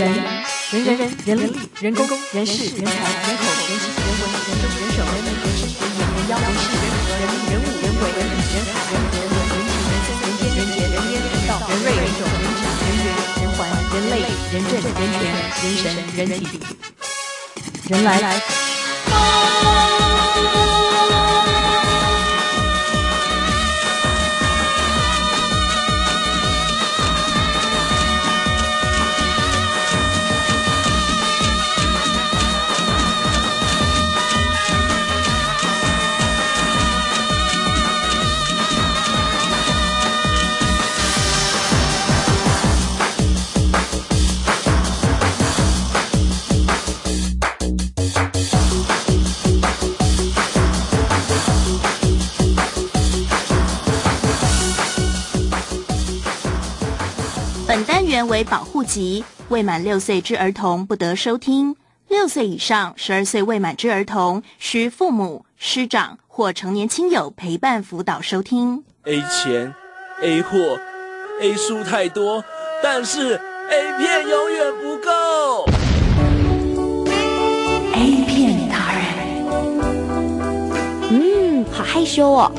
人人人人人力人工人事人才人口人情人文人政人手人人事人眼人妖人事人和人力人物人为人理人海人人人情人情人杰人烟人道人瑞人种人质人缘人环人类人政人权人神人体。人来。为保护级，未满六岁之儿童不得收听。六岁以上、十二岁未满之儿童，需父母、师长或成年亲友陪伴辅导收听。A 钱，A 货，A 书太多，但是 A 片永远不够。A 片达人，嗯，好害羞哦。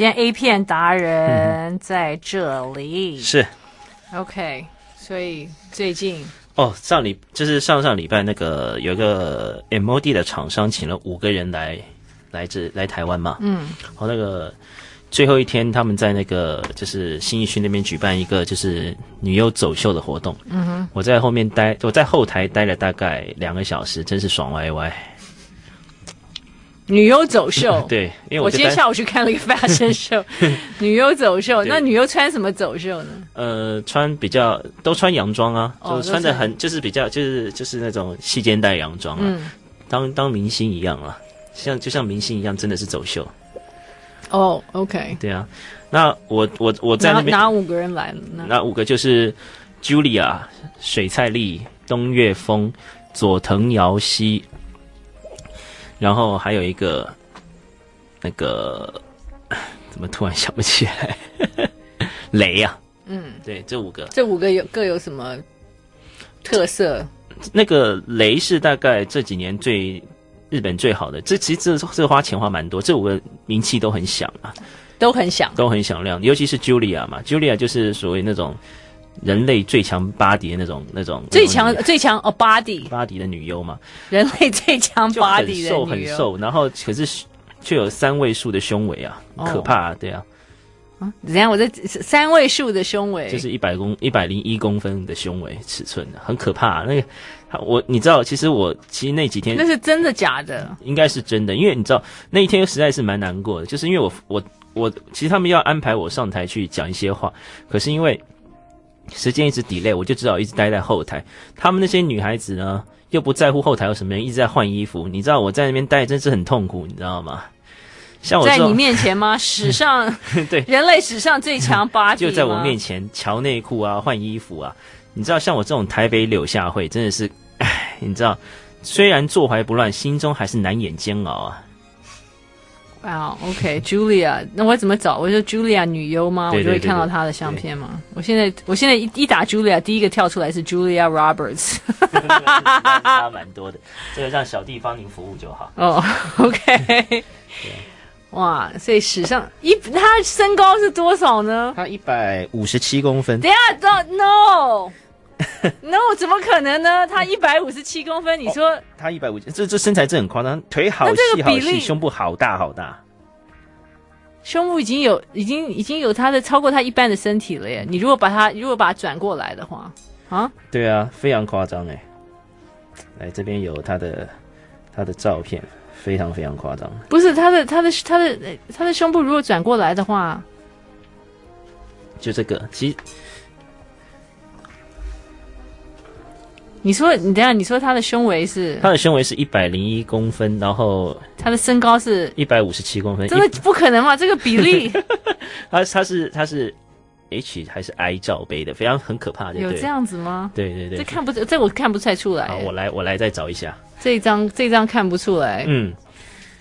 今天 A 片达人在这里，嗯、是，OK，所以最近哦，上礼就是上上礼拜那个有一个 MOD 的厂商请了五个人来来这来台湾嘛，嗯，然后那个最后一天他们在那个就是新义区那边举办一个就是女优走秀的活动，嗯哼，我在后面待，我在后台待了大概两个小时，真是爽歪歪。女优走秀，对，因为我，我今天下午去看了一个 fashion show，女优走秀，那女优穿什么走秀呢？呃，穿比较都穿洋装啊，哦、就穿的很就是比较就是就是那种细肩带洋装啊，嗯、当当明星一样啊，像就像明星一样，真的是走秀。哦，OK，对啊，那我我我在那边哪五个人来了？那五个就是 Julia、水菜丽、东岳峰、佐藤遥希。然后还有一个，那个 怎么突然想不起来？雷呀、啊，嗯，对，这五个，这五个有各有什么特色？那个雷是大概这几年最日本最好的，这其实这这花钱花蛮多，这五个名气都很响啊，都很响，都很响亮，尤其是 Julia 嘛，Julia 就是所谓那种。人类最强 body 的那种那种最强最强哦 body body 的女优嘛，人类最强 body 的女优，瘦很瘦，然后可是却有三位数的胸围啊，可怕啊，对啊。啊，怎样？我这三位数的胸围就是一百公一百零一公分的胸围尺寸，很可怕啊。那个我你知道，其实我其实那几天那是真的假的？应该是真的，因为你知道那一天实在是蛮难过的，就是因为我我我其实他们要安排我上台去讲一些话，可是因为。时间一直 delay，我就只好一直待在后台。他们那些女孩子呢，又不在乎后台有什么人，一直在换衣服。你知道我在那边待真是很痛苦，你知道吗？像我在你面前吗？史上对人类史上最强 body 就在我面前瞧内裤啊，换衣服啊。你知道像我这种台北柳下惠，真的是，唉，你知道，虽然坐怀不乱，心中还是难掩煎熬啊。啊、wow，OK，Julia，那我怎么找？我说 Julia 女优吗？我就会看到她的相片吗？我现在，我现在一一打 Julia，第一个跳出来是 Julia Roberts，差蛮多的。这个让小弟帮您服务就好。哦、oh，OK，哇，所以史上一，他身高是多少呢？他一百五十七公分。等下，Don't know。no，怎么可能呢？他一百五十七公分，你说、哦、他一百五，这这身材真很夸张，腿好细好细，胸部好大好大，胸部已经有已经已经有他的超过他一半的身体了耶！你如果把他如果把它转过来的话，啊，对啊，非常夸张哎！来这边有他的他的照片，非常非常夸张。不是他的他的他的他的，他的胸部如果转过来的话，就这个其实。你说你等下，你说他的胸围是？他的胸围是一百零一公分，然后他的身高是？一百五十七公分，真的不可能嘛？这个比例？他他是他是 H 还是 I 罩杯的？非常很可怕的。有这样子吗？对对对，这看不这我看不太出来。好，我来我来再找一下。这一张这一张看不出来。嗯，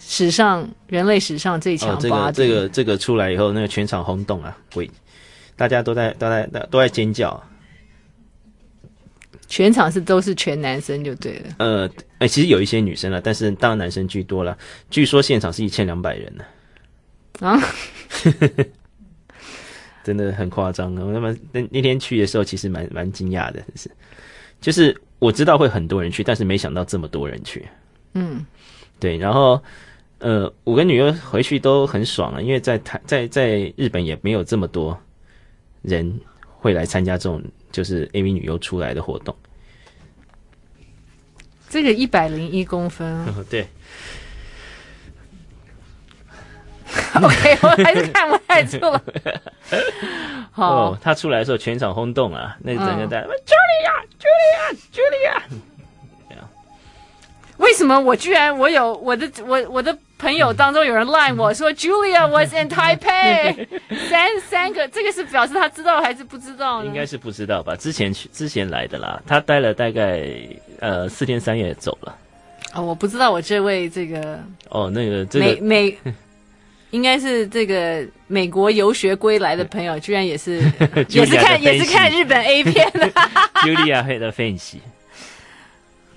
史上人类史上最强。哦，这个这个这个出来以后，那个全场轰动啊！鬼，大家都在都在都在尖叫。全场是都是全男生就对了。呃，哎、欸，其实有一些女生了，但是当然男生居多了。据说现场是一千两百人呢。啊，真的很夸张啊！那么那那天去的时候，其实蛮蛮惊讶的，是，就是我知道会很多人去，但是没想到这么多人去。嗯，对。然后，呃，我跟女儿回去都很爽啊，因为在台在在日本也没有这么多人会来参加这种。就是 AV 女优出来的活动，这个一百零一公分，哦，对。OK，我还是看不太出来。好，哦，他出来的时候全场轰动啊，那个整个在 Julia，Julia，Julia。为什么我居然我有我的我我的朋友当中有人 line 我说 Julia was in Taipei，三三个，这个是表示他知道还是不知道呢？应该是不知道吧？之前去之前来的啦，他待了大概呃四天三夜走了。哦，我不知道我这位这个哦那个这个美美应该是这个美国游学归来的朋友，居然也是也是看也是看日本 A 片的 Julia 黑的分析。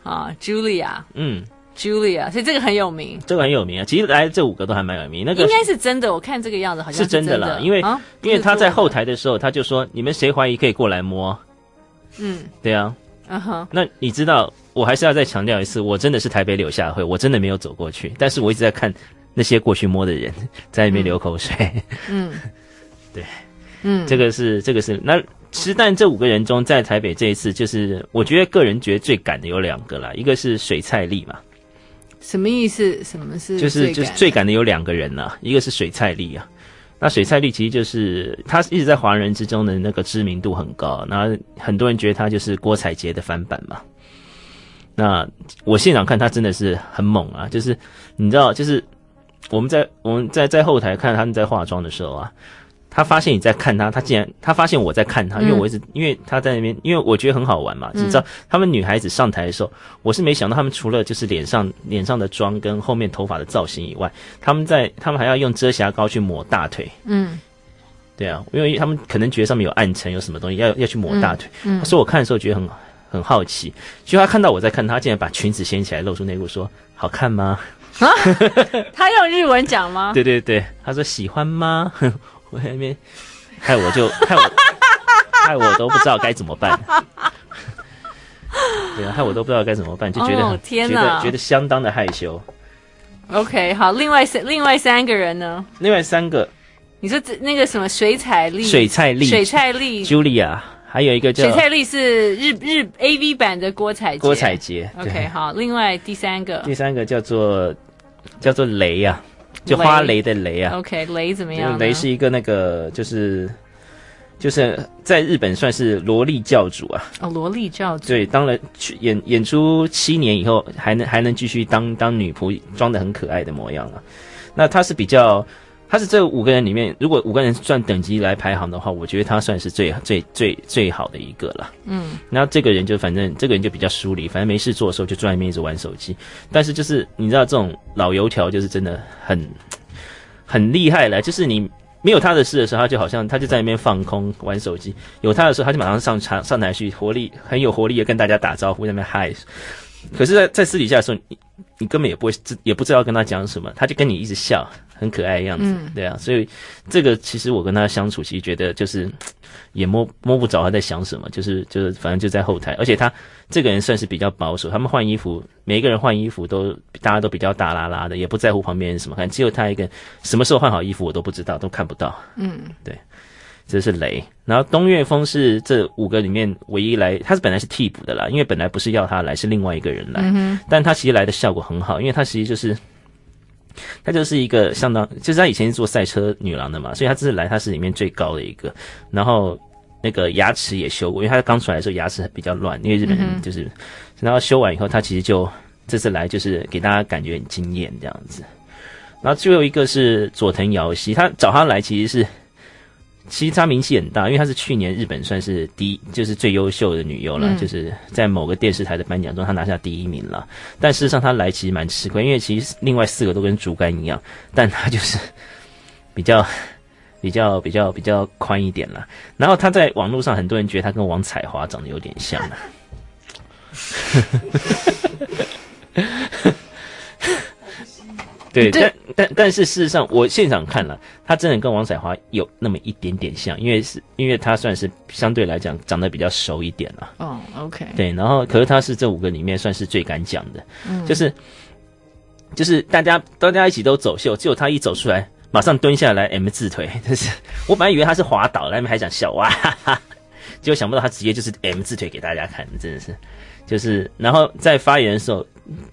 啊，Julia，嗯，Julia，所以这个很有名，这个很有名啊。其实来这五个都还蛮有名，那个应该是真的。我看这个样子好像是真的，啦，因为、啊、因为他在后台的时候，他就说：“你们谁怀疑可以过来摸？”嗯，对啊，嗯哼。那你知道，我还是要再强调一次，我真的是台北柳下惠，我真的没有走过去，但是我一直在看那些过去摸的人在那边流口水。嗯，对，嗯，这个是这个是那。其实，但这五个人中，在台北这一次，就是我觉得个人觉得最赶的有两个啦，一个是水菜丽嘛。什么意思？什么是？就是就是最赶的有两个人呐，一个是水菜丽啊。那水菜丽其实就是他一直在华人之中的那个知名度很高，那很多人觉得他就是郭采洁的翻版嘛。那我现场看他真的是很猛啊，就是你知道，就是我们在我们在在后台看他们在化妆的时候啊。他发现你在看他，他竟然他发现我在看他，因为我一直因为他在那边，因为我觉得很好玩嘛。你知道，他们女孩子上台的时候，我是没想到他们除了就是脸上脸上的妆跟后面头发的造型以外，他们在他们还要用遮瑕膏去抹大腿。嗯，对啊，因为他们可能觉得上面有暗沉，有什么东西要要去抹大腿。嗯，所以我看的时候觉得很很好奇，就他看到我在看他，竟然把裙子掀起来露出内裤，说好看吗？啊，他用日文讲吗？对对对，他说喜欢吗？我在那边，害我就害我，害我都不知道该怎么办。对啊，害我都不知道该怎么办，就觉得、觉得觉得相当的害羞。OK，好，另外三另外三个人呢？另外三个，你说这那个什么水彩丽、水彩丽、水彩丽、Julia，还有一个叫水彩丽是日日 AV 版的郭采洁。郭采洁。OK，好，另外第三个，第三个叫做叫做雷呀、啊。就花蕾的蕾啊，OK，蕾怎么样？蕾是一个那个，就是就是在日本算是萝莉教主啊。哦，萝莉教主。对，当了演演出七年以后，还能还能继续当当女仆，装的很可爱的模样啊。那她是比较。他是这五个人里面，如果五个人算等级来排行的话，我觉得他算是最最最最好的一个了。嗯，然后这个人就反正这个人就比较疏离，反正没事做的时候就坐在那边一直玩手机。但是就是你知道这种老油条就是真的很很厉害了，就是你没有他的事的时候，他就好像他就在那边放空玩手机；有他的时候，他就马上上场上台去，活力很有活力的跟大家打招呼，在那边嗨。可是在，在在私底下的时候，你你根本也不会知也不知道跟他讲什么，他就跟你一直笑。很可爱的样子，嗯、对啊，所以这个其实我跟他相处，其实觉得就是也摸摸不着他在想什么，就是就是反正就在后台，而且他这个人算是比较保守，他们换衣服，每一个人换衣服都大家都比较大啦啦的，也不在乎旁边人什么看，只有他一个人什么时候换好衣服我都不知道，都看不到。嗯，对，这是雷。然后东岳峰是这五个里面唯一来，他是本来是替补的啦，因为本来不是要他来，是另外一个人来，嗯、但他其实来的效果很好，因为他其实就是。她就是一个相当，就是她以前是做赛车女郎的嘛，所以她这次来，她是里面最高的一个。然后那个牙齿也修过，因为他刚出来的时候牙齿比较乱，因为日本人就是，然后修完以后，他其实就这次来就是给大家感觉很惊艳这样子。然后最后一个是佐藤遥希，他找他来其实是，其实她名气很大，因为她是去年日本算是第一，就是最优秀的女优了，嗯、就是在某个电视台的颁奖中，她拿下第一名了。但事实上她来其实蛮吃亏，因为其实另外四个都跟竹竿一样，但她就是比较。比较比较比较宽一点了，然后她在网络上很多人觉得她跟王彩华长得有点像啊，对，但但但是事实上我现场看了，他真的跟王彩华有那么一点点像，因为是因为他算是相对来讲长得比较熟一点了。哦，OK，对，然后可是他是这五个里面算是最敢讲的，嗯，就是就是大家大家一起都走秀，只有他一走出来。马上蹲下来 M 字腿，就是我本来以为他是滑倒，他们还想笑哇哈哈，结果想不到他直接就是 M 字腿给大家看，真的是，就是然后在发言的时候，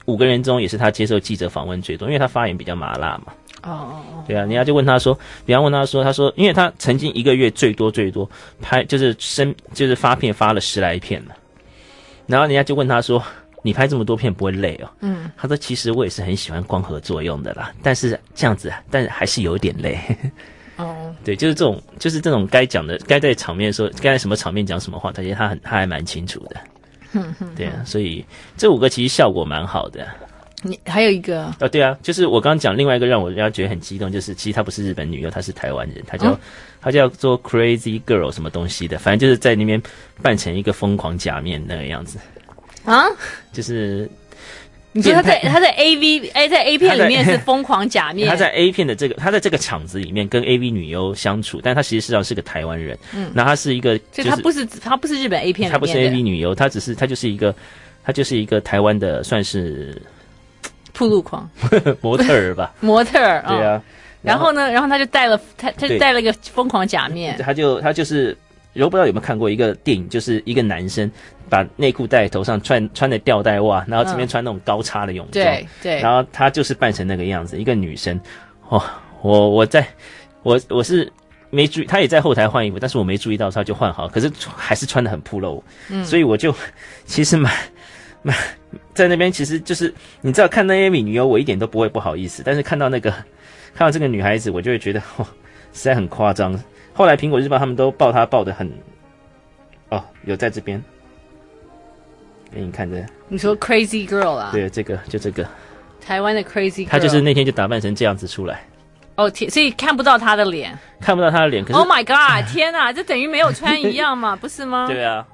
五个人中也是他接受记者访问最多，因为他发言比较麻辣嘛。哦哦哦，对啊，人家就问他说，比方问他说，他说，因为他曾经一个月最多最多拍就是生就是发片发了十来片了，然后人家就问他说。你拍这么多片不会累哦？嗯，他说其实我也是很喜欢光合作用的啦，但是这样子，但是还是有点累。哦，对，就是这种，就是这种该讲的，该在场面说，该在什么场面讲什么话，他觉得他很，他还蛮清楚的。哼哼，对啊，所以这五个其实效果蛮好的。你还有一个啊？哦，对啊，就是我刚刚讲另外一个让我人家觉得很激动，就是其实她不是日本女优，她是台湾人，她叫他、哦、叫做 Crazy Girl 什么东西的，反正就是在那边扮成一个疯狂假面那个样子。啊，就是你说他在他在 A V 哎，在 A 片里面是 疯狂假面，他在 A 片的这个他在这个场子里面跟 A V 女优相处，但他其实实际上是个台湾人，嗯，那他是一个，就他不是他不是日本 A 片，他不是 A V 女优，他只是他就是一个他就是一个台湾的算是 铺路狂。模特儿吧，模特儿，对啊，然后呢，然后他就戴了他他就戴了一个疯狂假面，他就他就是。我不知道有没有看过一个电影，就是一个男生把内裤戴在头上，穿穿的吊带袜，然后这边穿那种高叉的泳装，对对，然后他就是扮成那个样子，一个女生。哦，我我在我我是没注意，他也在后台换衣服，但是我没注意到他就换好，可是还是穿的很暴露，嗯，所以我就其实蛮蛮在那边，其实就是你知道看那些美女优，我一点都不会不好意思，但是看到那个看到这个女孩子，我就会觉得哇，实在很夸张。后来苹果日报他们都报他报的很，哦，有在这边给你看这。你说 Crazy Girl 啊？对，这个就这个。台湾的 Crazy Girl。他就是那天就打扮成这样子出来。哦天，所以看不到他的脸。看不到他的脸。可是 Oh my God！天哪，这等于没有穿一样嘛？不是吗？对啊。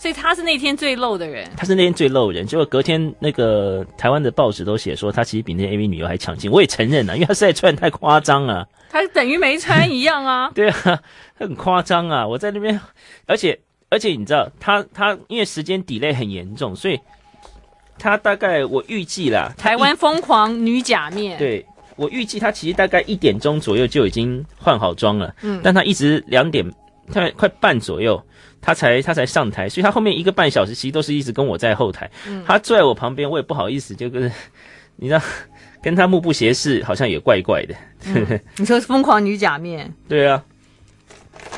所以他是那天最露的人。他是那天最露的人，结果隔天那个台湾的报纸都写说他其实比那 AV 女优还抢镜。我也承认啊，因为他实在穿得太夸张了。他等于没穿一样啊！对啊，很夸张啊！我在那边，而且而且你知道，他他因为时间 delay 很严重，所以他大概我预计啦，台湾疯狂女假面，对，我预计他其实大概一点钟左右就已经换好妆了，嗯，但他一直两点快快半左右，他才他才上台，所以他后面一个半小时其实都是一直跟我在后台，嗯，他坐在我旁边，我也不好意思，就跟 你知道。跟他目不斜视，好像也怪怪的。嗯、你说疯狂女假面？对啊。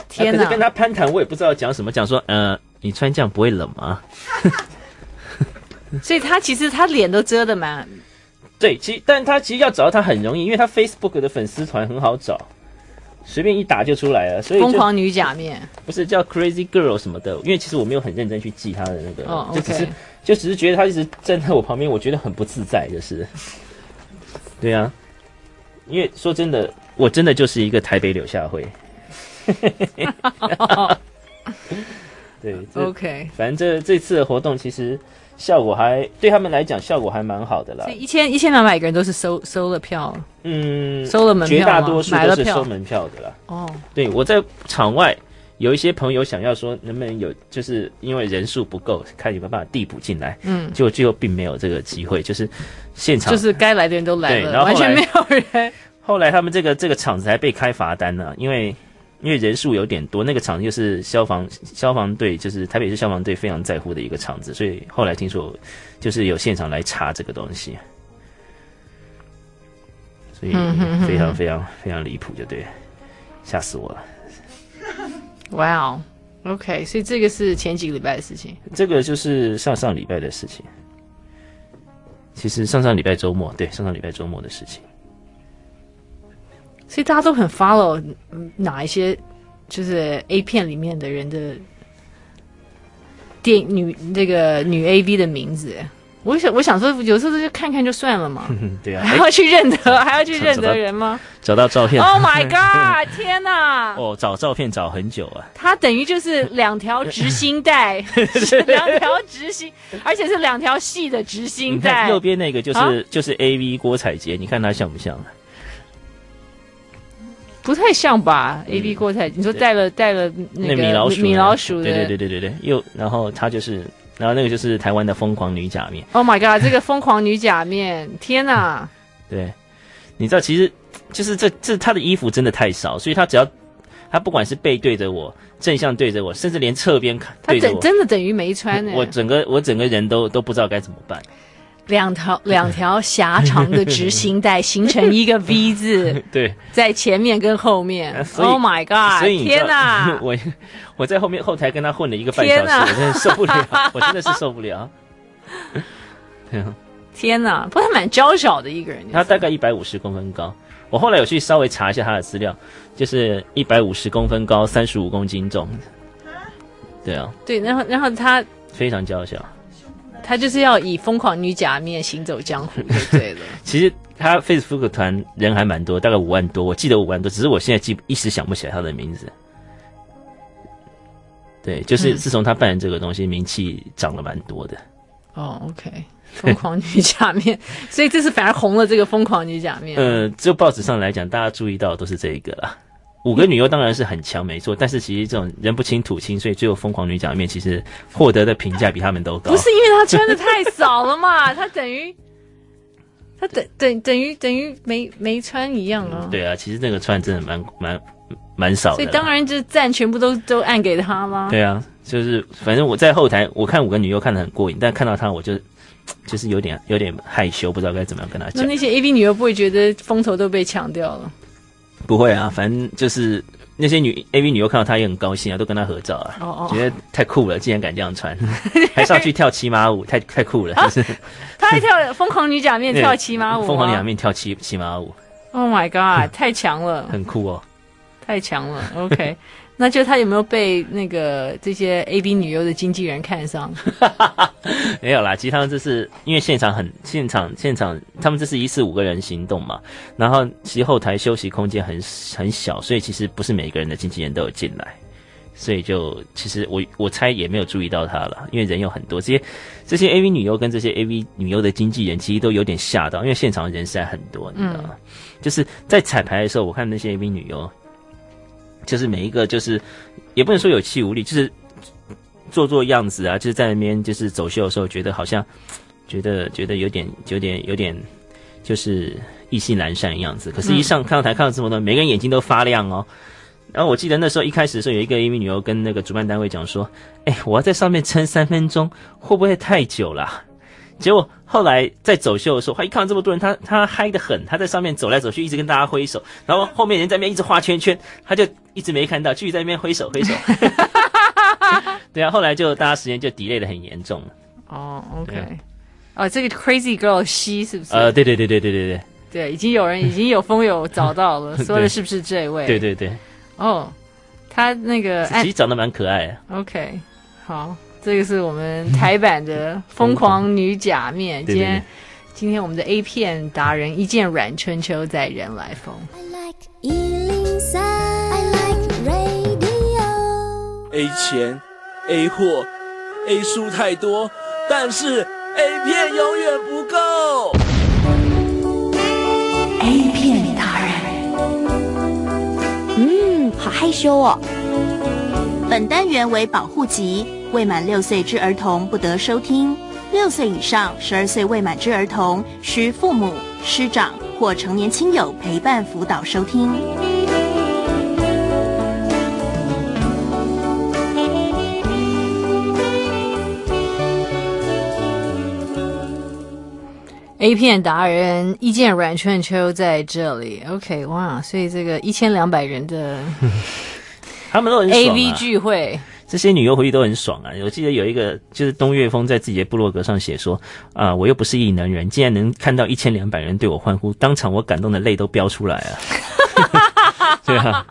天哪！可是跟他攀谈，我也不知道讲什么。讲说，呃，你穿这样不会冷吗？所以他其实他脸都遮的蛮。对，其实，但他其实要找到他很容易，因为他 Facebook 的粉丝团很好找，随便一打就出来了。所以疯狂女假面不是叫 Crazy Girl 什么的，因为其实我没有很认真去记她的那个，哦、就只是就只是觉得她一直站在我旁边，我觉得很不自在，就是。对啊，因为说真的，我真的就是一个台北柳下惠。对，OK，反正这这次的活动其实效果还对他们来讲效果还蛮好的啦。一千一千两百个人都是收收了票，嗯，收了门票，绝大多数都是收门票的啦。哦，对，我在场外。有一些朋友想要说，能不能有，就是因为人数不够，看有没有办法递补进来。嗯，结果最后并没有这个机会，就是现场就是该来的人都来了，对，然后，后完全没有人。后来他们这个这个场子还被开罚单呢，因为因为人数有点多，那个场子又是消防消防队，就是台北市消防队非常在乎的一个场子，所以后来听说就是有现场来查这个东西，所以非常非常非常离谱，就对，吓死我了。哇哦！OK，所以这个是前几个礼拜的事情。这个就是上上礼拜的事情。其实上上礼拜周末，对，上上礼拜周末的事情。所以大家都很 follow 哪一些，就是 A 片里面的人的电女这个女 AV 的名字。我想，我想说，有时候就看看就算了嘛。对啊，还要去认得，还要去认得人吗？找到照片。Oh my god！天哪！哦，找照片找很久啊。它等于就是两条直心带，两条直心，而且是两条细的直心带。右边那个就是、啊、就是 AV 郭采洁，你看她像不像？不太像吧？AV 郭采洁，你说带了带了那个米老鼠，米老鼠的，对对对对对对。又然后他就是。然后那个就是台湾的疯狂女假面。Oh my god！这个疯狂女假面，天哪！对，你知道，其实就是这这他的衣服真的太少，所以他只要他不管是背对着我，正向对着我，甚至连侧边看他整，真的等于没穿呢。我整个我整个人都都不知道该怎么办。两条 两条狭长的直行带形成一个 V 字，对，在前面跟后面。Oh my god！天哪，我我在后面后台跟他混了一个半小时，我真的受不了，我真的是受不了。天哪，不过他蛮娇小的一个人，他大概一百五十公分高。我后来有去稍微查一下他的资料，就是一百五十公分高，三十五公斤重。对啊，对，然后然后他非常娇小。他就是要以疯狂女假面行走江湖，就 对了。其实他 Facebook 团人还蛮多，大概五万多，我记得五万多，只是我现在记一时想不起来他的名字。对，就是自从他办了这个东西，嗯、名气涨了蛮多的。哦，OK，疯狂女假面，所以这次反而红了这个疯狂女假面。呃，就报纸上来讲，大家注意到的都是这一个啦。五个女优当然是很强，没错。但是其实这种人不亲土亲，所以最后疯狂女假面其实获得的评价比他们都高。不是因为她穿的太少了嘛？她等于，她等等等于等于没没穿一样啊、嗯。对啊，其实那个穿真的蛮蛮蛮少的。所以当然就赞全部都都按给她吗？对啊，就是反正我在后台我看五个女优看的很过瘾，但看到她我就就是有点有点害羞，不知道该怎么样跟她讲。那那些 AV 女优不会觉得风头都被抢掉了？不会啊，反正就是那些女 AV 女优看到她也很高兴啊，都跟她合照啊，oh, oh. 觉得太酷了，竟然敢这样穿，还上去跳骑马舞，太太酷了，就是、啊、他还跳疯狂女假面 跳骑马舞，疯狂女假面跳骑骑马舞，Oh my god，太强了，很酷哦，太强了，OK。那就他有没有被那个这些 A B 女优的经纪人看上？没有啦，其实他们这是因为现场很现场现场，他们这是一次五个人行动嘛，然后其实后台休息空间很很小，所以其实不是每个人的经纪人都有进来，所以就其实我我猜也没有注意到他了，因为人有很多，这些这些 AV 女优跟这些 AV 女优的经纪人其实都有点吓到，因为现场人实在很多，你知道吗？嗯、就是在彩排的时候，我看那些 AV 女优。就是每一个，就是也不能说有气无力，就是做做样子啊，就是在那边就是走秀的时候，觉得好像觉得觉得有点有点有点就是意兴阑珊的样子。可是，一上看到台看到这么多，每个人眼睛都发亮哦。然后我记得那时候一开始的时候，有一个一名女优跟那个主办单位讲说：“哎，我要在上面撑三分钟，会不会太久了？”结果后来在走秀的时候，他一看到这么多人，他他嗨得很，他在上面走来走去，一直跟大家挥手，然后后面人在那边一直画圈圈，他就一直没看到，继续在那边挥手挥手。对啊，后来就大家时间就 delay 得很严重了。哦、oh,，OK，哦、啊，这个 Crazy Girl 西是不是？呃，对对对对对对对，对，已经有人已经有风友找到了，说的是不是这位？对对对，哦，oh, 他那个其实长得蛮可爱的。OK，好。这个是我们台版的《疯狂女假面》。今天，今天我们的 A 片达人一见阮春秋在人来疯。A 钱，A 货，A 书太多，但是 A 片永远不够。A 片达人，嗯，好害羞哦。本单元为保护级。未满六岁之儿童不得收听，六岁以上、十二岁未满之儿童需父母、师长或成年亲友陪伴辅导收听。A 片达人意见阮春秋在这里，OK，哇，所以这个一千两百人的 他们都很 AV 聚会。这些女优回去都很爽啊！我记得有一个就是东岳峰在自己的部落格上写说啊，我又不是异能人，竟然能看到一千两百人对我欢呼，当场我感动的泪都飙出来啊！对啊，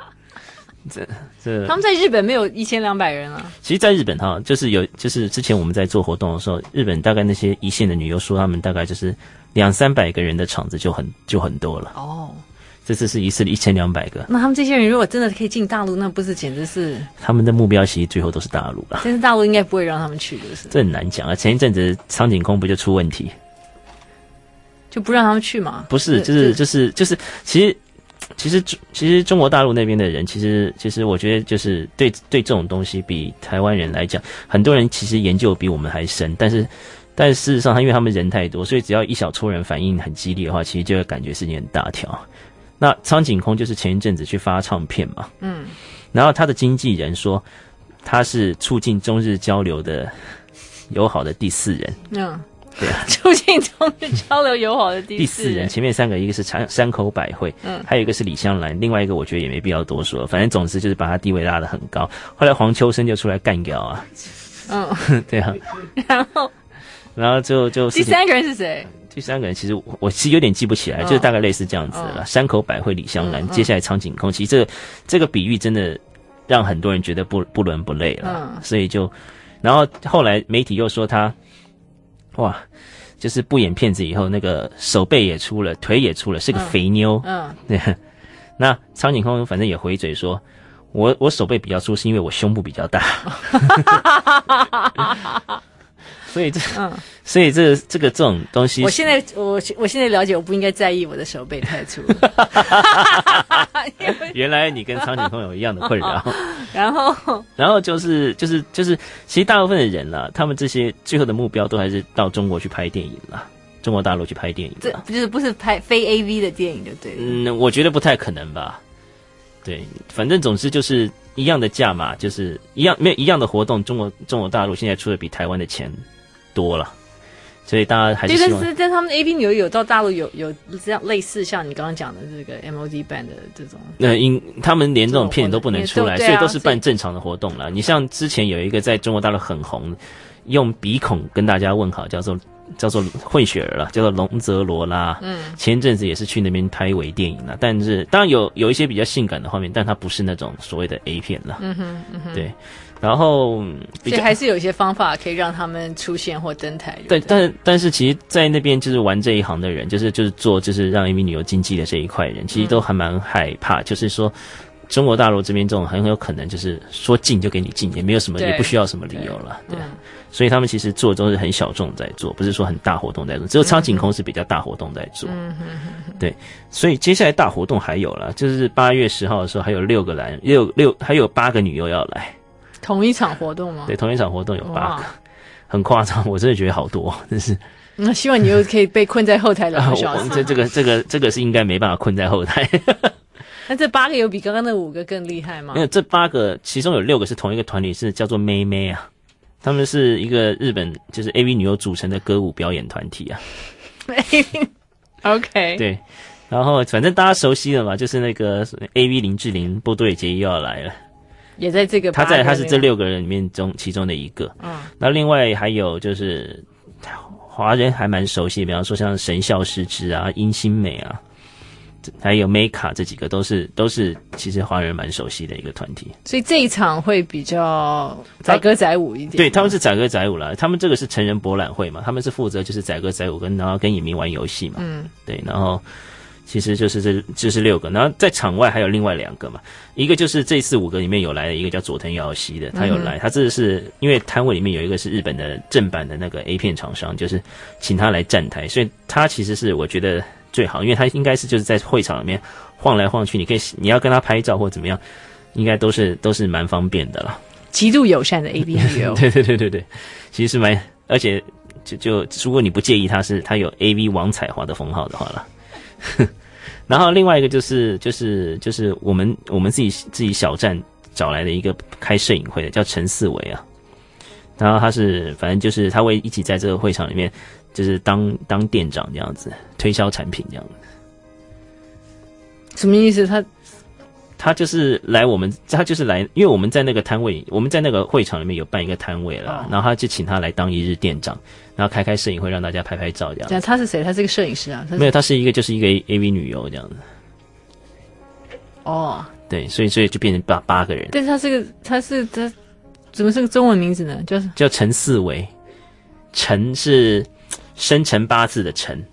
这这他们在日本没有一千两百人啊。其实，在日本哈，就是有就是之前我们在做活动的时候，日本大概那些一线的女优说，他们大概就是两三百个人的场子就很就很多了哦。这次是一次一千两百个，那他们这些人如果真的可以进大陆，那不是简直是他们的目标？其实最后都是大陆了。但是大陆应该不会让他们去的，是这很难讲啊。前一阵子苍井空不就出问题，就不让他们去嘛？不是，就是就是就是，其实其实其实中国大陆那边的人，其实其实我觉得就是对对这种东西，比台湾人来讲，很多人其实研究比我们还深。但是但是事实上，他因为他们人太多，所以只要一小撮人反应很激烈的话，其实就会感觉事情很大条。那苍井空就是前一阵子去发唱片嘛，嗯，然后他的经纪人说他是促进中日交流的友好的第四人，嗯，对啊，促进中日交流友好的第四人，第四人，前面三个一个是山山口百惠，嗯，还有一个是李香兰，另外一个我觉得也没必要多说，反正总之就是把他地位拉得很高。后来黄秋生就出来干掉啊，嗯，对啊，然后然后就就第三个人是谁？第三个人其实我我其实有点记不起来，就是大概类似这样子的了。山口百惠、李香兰，接下来苍井空，其实这个这个比喻真的让很多人觉得不不伦不类了。所以就，然后后来媒体又说他，哇，就是不演片子以后，那个手背也出了，腿也出了，是个肥妞。嗯，对。那苍井空反正也回嘴说，我我手背比较粗，是因为我胸部比较大。所以这，嗯，所以这个这个这种东西，我现在我我现在了解，我不应该在意我的手背太粗。原来你跟苍井空有一样的困扰。然后，然后就是就是就是，其实大部分的人啦，他们这些最后的目标都还是到中国去拍电影啦，中国大陆去拍电影。这不就是不是拍非 AV 的电影，就对了。嗯，我觉得不太可能吧。对，反正总之就是一样的价码，就是一样没有一样的活动。中国中国大陆现在出的比台湾的钱。多了，所以大家还是。但是在他们 A B 女优有到大陆有有这样类似像你刚刚讲的这个 M O D band 的这种。那因他们连这种片都不能出来，所以都是办正常的活动了。你像之前有一个在中国大陆很红，用鼻孔跟大家问好，叫做叫做混血儿了，叫做龙泽罗拉。嗯，前阵子也是去那边拍微电影了，但是当然有有一些比较性感的画面，但它不是那种所谓的 A 片了。嗯哼，嗯哼，对。然后，所以还是有一些方法可以让他们出现或登台。对，但但是其实，在那边就是玩这一行的人，就是就是做就是让 AV 女优经济的这一块人，其实都还蛮害怕。嗯、就是说，中国大陆这边这种很有可能就是说禁就给你禁，也没有什么，也不需要什么理由了。对，对嗯、所以他们其实做都是很小众在做，不是说很大活动在做。只有苍井空是比较大活动在做。对，所以接下来大活动还有了，就是八月十号的时候还有六个男六六还有八个女优要来。同一场活动吗？对，同一场活动有八个，很夸张，我真的觉得好多，真是。那希望你又可以被困在后台两个小时。这这个这个这个是应该没办法困在后台。那这八个有比刚刚那五个更厉害吗？没有，这八个其中有六个是同一个团体，是叫做妹妹啊。他们是一个日本就是 AV 女优组成的歌舞表演团体啊。OK。对，然后反正大家熟悉了嘛，就是那个 AV 林志玲、波多野结衣又要来了。也在这个，他在他是这六个人里面中其中的一个。嗯，那另外还有就是华人还蛮熟悉，比方说像神孝师之啊、樱心美啊，还有 Meka 这几个都是都是其实华人蛮熟悉的一个团体。所以这一场会比较载歌载舞一点。对，他们是载歌载舞了，他们这个是成人博览会嘛，他们是负责就是载歌载舞跟然后跟影迷玩游戏嘛。嗯，对，然后。其实就是这，就是六个，然后在场外还有另外两个嘛，一个就是这次五个里面有来的一个叫佐藤遥希的，他有来，他这是因为摊位里面有一个是日本的正版的那个 A 片厂商，就是请他来站台，所以他其实是我觉得最好，因为他应该是就是在会场里面晃来晃去，你可以你要跟他拍照或怎么样，应该都是都是蛮方便的了。极度友善的 A B 对对对对对，其实是蛮，而且就就如果你不介意他是他有 A V 王彩华的封号的话了。然后另外一个就是就是就是我们我们自己自己小站找来的一个开摄影会的叫陈四维啊，然后他是反正就是他会一起在这个会场里面就是当当店长这样子推销产品这样子，什么意思？他他就是来我们，他就是来，因为我们在那个摊位，我们在那个会场里面有办一个摊位了，然后他就请他来当一日店长，然后开开摄影会让大家拍拍照这样。这样他是谁？他是一个摄影师啊？没有，他是一个就是一个 AV 女优这样子。哦，对，所以所以就变成八八个人。但是他是个，他是他怎么是个中文名字呢？就是叫陈四维，陈是生辰八字的陈。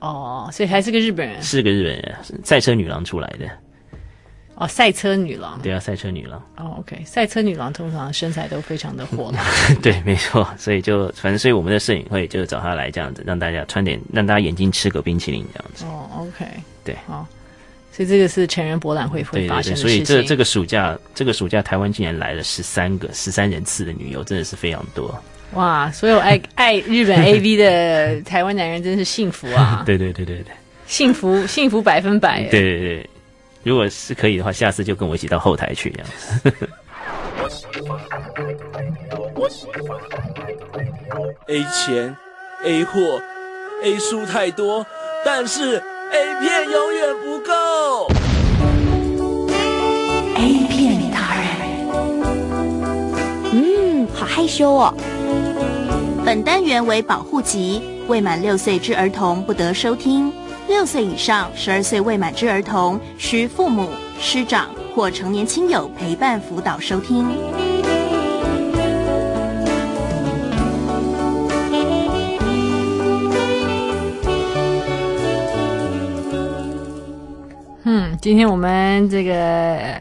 哦，所以还是个日本人，是个日本人，赛车女郎出来的。哦，赛车女郎。对啊，赛车女郎。哦，OK，赛车女郎通常身材都非常的火辣。对，没错，所以就反正，所以我们的摄影会就找她来这样子，让大家穿点，让大家眼睛吃个冰淇淋这样子。哦，OK，对，好，所以这个是成人博览会会发生的事情。对对对，所以这这个暑假，这个暑假台湾竟然来了十三个十三人次的女优，真的是非常多。哇，所有爱 爱日本 AV 的台湾男人真是幸福啊！对对对对对，幸福幸福百分百。对对对。如果是可以的话，下次就跟我一起到后台去这样子。A 钱，A 货，A 书太多，但是 A 片永远不够。A 片达人，嗯，好害羞哦。本单元为保护级，未满六岁之儿童不得收听。六岁以上、十二岁未满之儿童，需父母、师长或成年亲友陪伴辅导收听。嗯，今天我们这个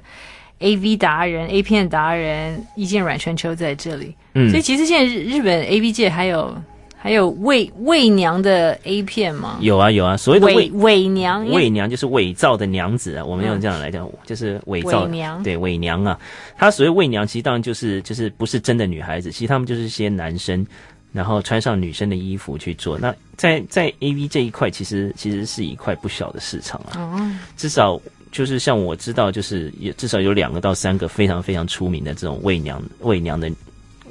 AV 达人、A 片达人一见阮春秋在这里。嗯，所以其实现在日日本 AV 界还有。还有伪伪娘的 A 片吗？有啊有啊，所谓的伪伪娘，伪娘就是伪造的娘子啊。我们用这样来讲，嗯、就是伪造伪娘，对伪娘啊。他所谓伪娘，其实当然就是就是不是真的女孩子，其实他们就是一些男生，然后穿上女生的衣服去做。那在在 AV 这一块，其实其实是一块不小的市场啊。哦、至少就是像我知道，就是也至少有两个到三个非常非常出名的这种伪娘伪娘的。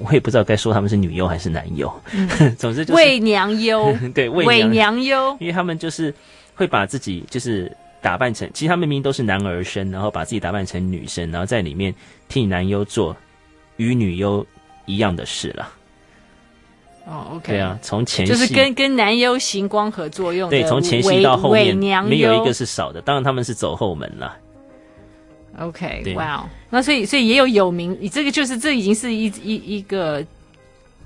我也不知道该说他们是女优还是男优，嗯、总之就是伪娘优，对伪娘优，因为他们就是会把自己就是打扮成，其实他们明明都是男儿身，然后把自己打扮成女生，然后在里面替男优做与女优一样的事了。哦，OK，对啊，从前就是跟跟男优行光合作用，对，从前戏到后面没有一个是少的，当然他们是走后门了。OK，哇哦，那所以所以也有有名，你这个就是这已经是一一一个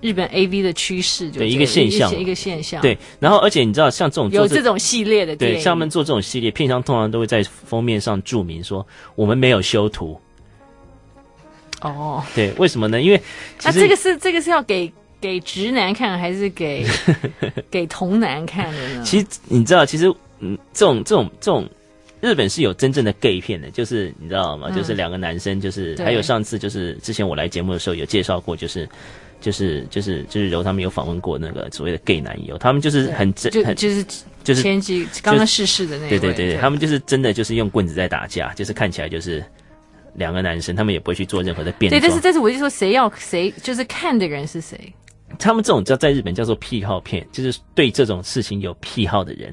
日本 AV 的趋势，就对一个现象，一个现象。对，然后而且你知道，像这种有这种系列的，对，像他们做这种系列，片商通常都会在封面上注明说我们没有修图。哦，对，为什么呢？因为那这个是这个是要给给直男看，还是给 给童男看的呢？其实你知道，其实嗯，这种这种这种。日本是有真正的 gay 片的，就是你知道吗？嗯、就是两个男生，就是还有上次就是之前我来节目的时候有介绍过，就是就是就是就是柔他们有访问过那个所谓的 gay 男友，他们就是很真，就就是就是前几刚刚逝世的那个，对对对对，他们就是真的就是用棍子在打架，就是看起来就是两个男生，他们也不会去做任何的变装。对，但是但是我就说谁要谁，就是看的人是谁？他们这种叫在日本叫做癖好片，就是对这种事情有癖好的人。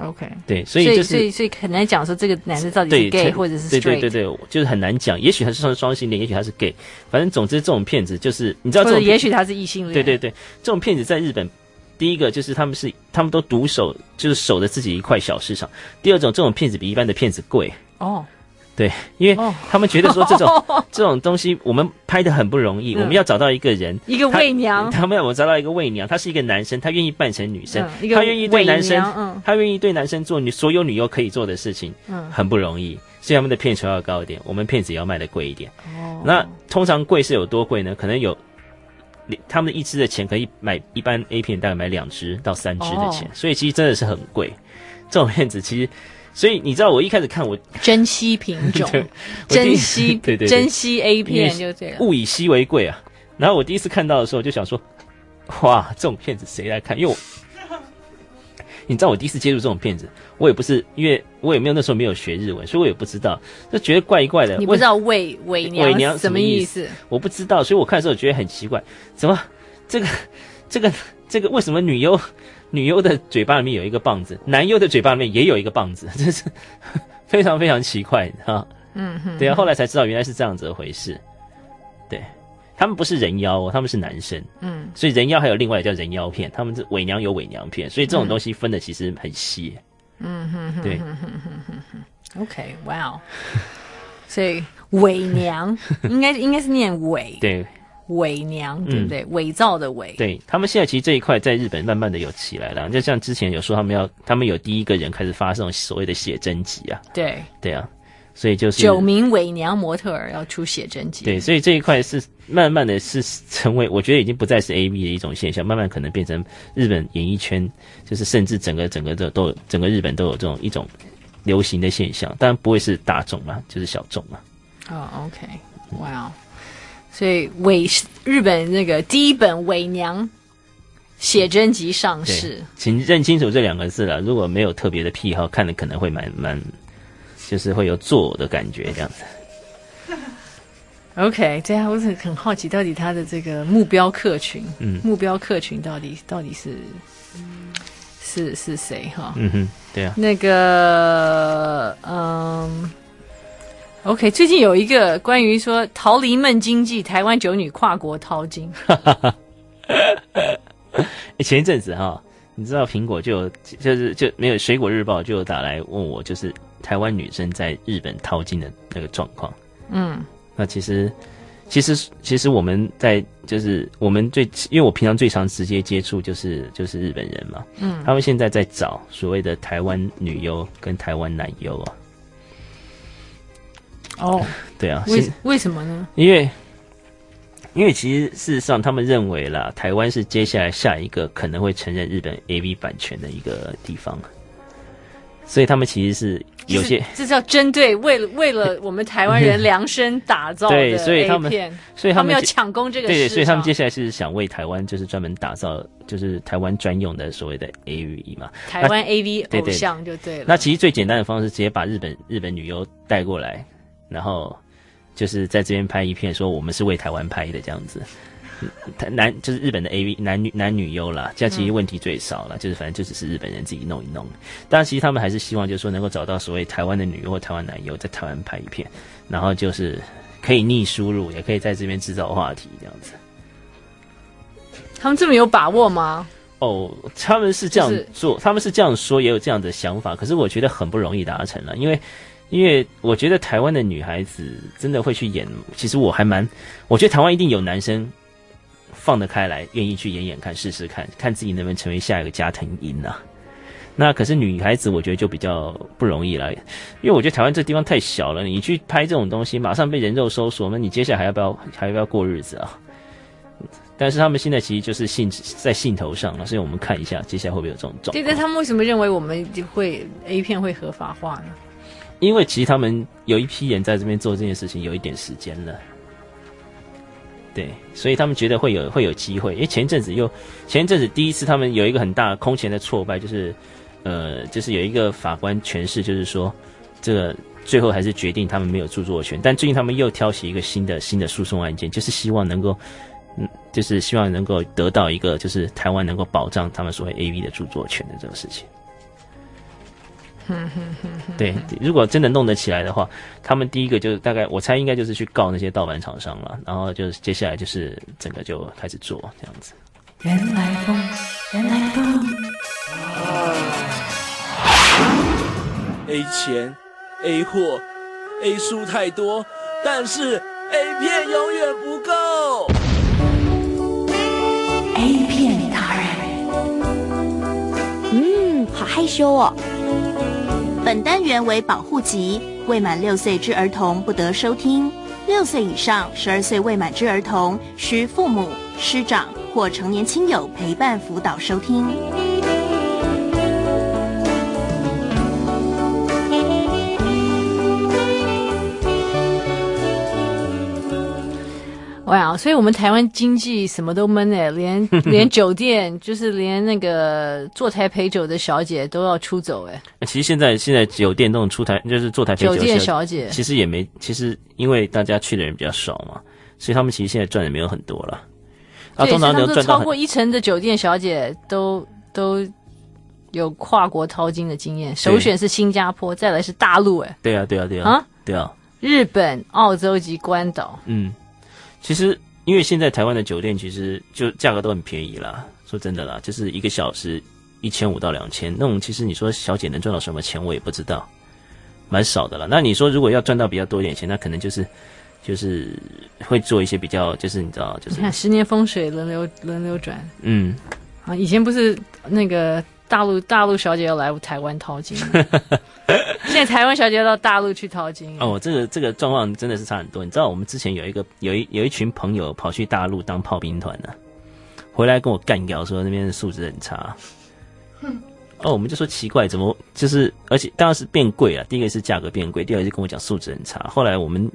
OK，对，所以就是所以所以很难讲说这个男的到底是 gay 或者是 straight。对对对对，就是很难讲。也许他是双双性恋，也许他是 gay。反正总之这种骗子就是你知道这种，也许他是异性恋。对对对，这种骗子在日本，第一个就是他们是他们都独守，就是守着自己一块小市场。第二种，这种骗子比一般的骗子贵哦。对，因为他们觉得说这种、oh. 这种东西我们拍的很不容易，嗯、我们要找到一个人，一个伪娘他，他们要我找到一个伪娘，他是一个男生，他愿意扮成女生，嗯、他愿意对男生，嗯、他愿意对男生做女所有女优可以做的事情，嗯，很不容易，所以他们的片酬要高一点，我们片子也要卖的贵一点。哦，那通常贵是有多贵呢？可能有，他们一支的钱可以买一般 A 片大概买两支到三支的钱，哦、所以其实真的是很贵。这种片子其实。所以你知道，我一开始看我珍稀品种，珍稀 对对珍稀 A 片就这样，物以稀为贵啊。然后我第一次看到的时候，就想说，哇，这种片子谁来看？因为我，你知道，我第一次接触这种片子，我也不是，因为我也没有那时候没有学日文，所以我也不知道，就觉得怪怪的。你不知道伪伪娘伪娘什么意思？我不知道，所以我看的时候觉得很奇怪，怎么这个这个这个为什么女优？女优的嘴巴里面有一个棒子，男优的嘴巴里面也有一个棒子，这是 非常非常奇怪哈。嗯哼，对啊，后来才知道原来是这样子的回事。对，他们不是人妖哦，他们是男生。嗯，所以人妖还有另外叫人妖片，他们是伪娘有伪娘片，所以这种东西分的其实很细。嗯哼，对。OK，哇哦。所以伪娘 应该应该是念伪，对，伪娘对不对？伪造的伪。对，他们现在其实这一块在日本慢慢的有起来了，就像之前有说他们要，他们有第一个人开始发这种所谓的写真集啊。对，对啊，所以就是九名伪娘模特儿要出写真集。对，所以这一块是慢慢的是成为，我觉得已经不再是 AV 的一种现象，慢慢可能变成日本演艺圈，就是甚至整个整个的都有整个日本都有这种一种。流行的现象，当然不会是大众嘛，就是小众嘛。哦、oh,，OK，哇、wow.，所以伪日本那个第一本伪娘写真集上市，请认清楚这两个字了。如果没有特别的癖好，看了可能会蛮蛮，就是会有作呕的感觉这样子。OK，这样我是很好奇，到底他的这个目标客群，嗯，目标客群到底到底是。是是谁哈？嗯哼，对啊。那个，嗯，OK，最近有一个关于说逃离闷经济，台湾九女跨国淘金。前一阵子哈，你知道苹果就有就是就没有水果日报就有打来问我，就是台湾女生在日本淘金的那个状况。嗯，那其实。其实，其实我们在就是我们最，因为我平常最常直接接触就是就是日本人嘛，嗯，他们现在在找所谓的台湾女优跟台湾男优啊。哦，对啊，为为什么呢？因为，因为其实事实上，他们认为啦，台湾是接下来下一个可能会承认日本 AV 版权的一个地方。所以他们其实是有些，这叫针对为了为了我们台湾人 量身打造的 A 片，对，所以他们，所以他们要抢攻这个，对，所以他们接下来是想为台湾就是专门打造，就是台湾专用的所谓的 AV 嘛，台湾 AV 偶像就对了。那其实最简单的方式，直接把日本日本女优带过来，然后就是在这边拍一片，说我们是为台湾拍的这样子。男就是日本的 A V 男女男女优啦，这样其实问题最少了，嗯，就是反正就只是日本人自己弄一弄。但其实他们还是希望，就是说能够找到所谓台湾的女优或台湾男优在台湾拍一片，然后就是可以逆输入，也可以在这边制造话题这样子。他们这么有把握吗？哦，他们是这样做，他们是这样说，也有这样的想法。可是我觉得很不容易达成了，因为因为我觉得台湾的女孩子真的会去演，其实我还蛮，我觉得台湾一定有男生。放得开来，愿意去演演看，试试看看自己能不能成为下一个加藤鹰啊。那可是女孩子，我觉得就比较不容易了，因为我觉得台湾这地方太小了，你去拍这种东西，马上被人肉搜索，那你接下来还要不要还要不要过日子啊？但是他们现在其实就是兴在兴头上了，所以我们看一下接下来会不会有这种状况。对，但他们为什么认为我们会 A 片会合法化呢？因为其实他们有一批人在这边做这件事情有一点时间了。对，所以他们觉得会有会有机会，因为前一阵子又前一阵子第一次他们有一个很大空前的挫败，就是呃，就是有一个法官诠释，就是说这个最后还是决定他们没有著作权，但最近他们又挑起一个新的新的诉讼案件，就是希望能够嗯，就是希望能够得到一个就是台湾能够保障他们所谓 AV 的著作权的这个事情。对，如果真的弄得起来的话，他们第一个就是大概我猜应该就是去告那些盗版厂商了，然后就是接下来就是整个就开始做这样子。原来风，原来风。A 钱，A 货，A 书太多，但是 A 片永远不够。A 片达人，嗯，好害羞哦。本单元为保护级，未满六岁之儿童不得收听。六岁以上、十二岁未满之儿童，需父母、师长或成年亲友陪伴辅导收听。哇，所以我们台湾经济什么都闷哎，连连酒店就是连那个坐台陪酒的小姐都要出走哎。其实现在现在酒店那种出台就是坐台陪酒酒店小姐，其实也没，其实因为大家去的人比较少嘛，所以他们其实现在赚的没有很多了。啊，通常都超过一成的酒店小姐都都有跨国淘金的经验，首选是新加坡，再来是大陆。哎，对啊，对啊，对啊，啊，对啊，日本、澳洲及关岛。嗯，其实因为现在台湾的酒店其实就价格都很便宜啦。说真的啦，就是一个小时一千五到两千，那种其实你说小姐能赚到什么钱，我也不知道，蛮少的了。那你说如果要赚到比较多一点钱，那可能就是就是会做一些比较，就是你知道，就是你看十年风水轮流轮流转，嗯，啊，以前不是那个大陆大陆小姐要来台湾淘金，现在台湾小姐要到大陆去淘金。哦，这个这个状况真的是差很多。你知道我们之前有一个有一有一群朋友跑去大陆当炮兵团呢、啊。回来跟我干掉，说那边的素质很差。哦，我们就说奇怪，怎么就是，而且当然是变贵了。第一个是价格变贵，第二个是跟我讲素质很差。后来我们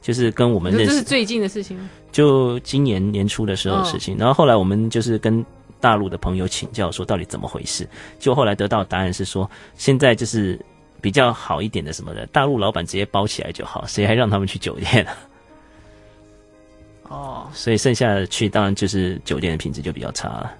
就是跟我们认识，这是最近的事情，就今年年初的时候的事情。哦、然后后来我们就是跟大陆的朋友请教，说到底怎么回事。就后来得到答案是说，现在就是比较好一点的什么的，大陆老板直接包起来就好，谁还让他们去酒店啊？哦，所以剩下的去当然就是酒店的品质就比较差了。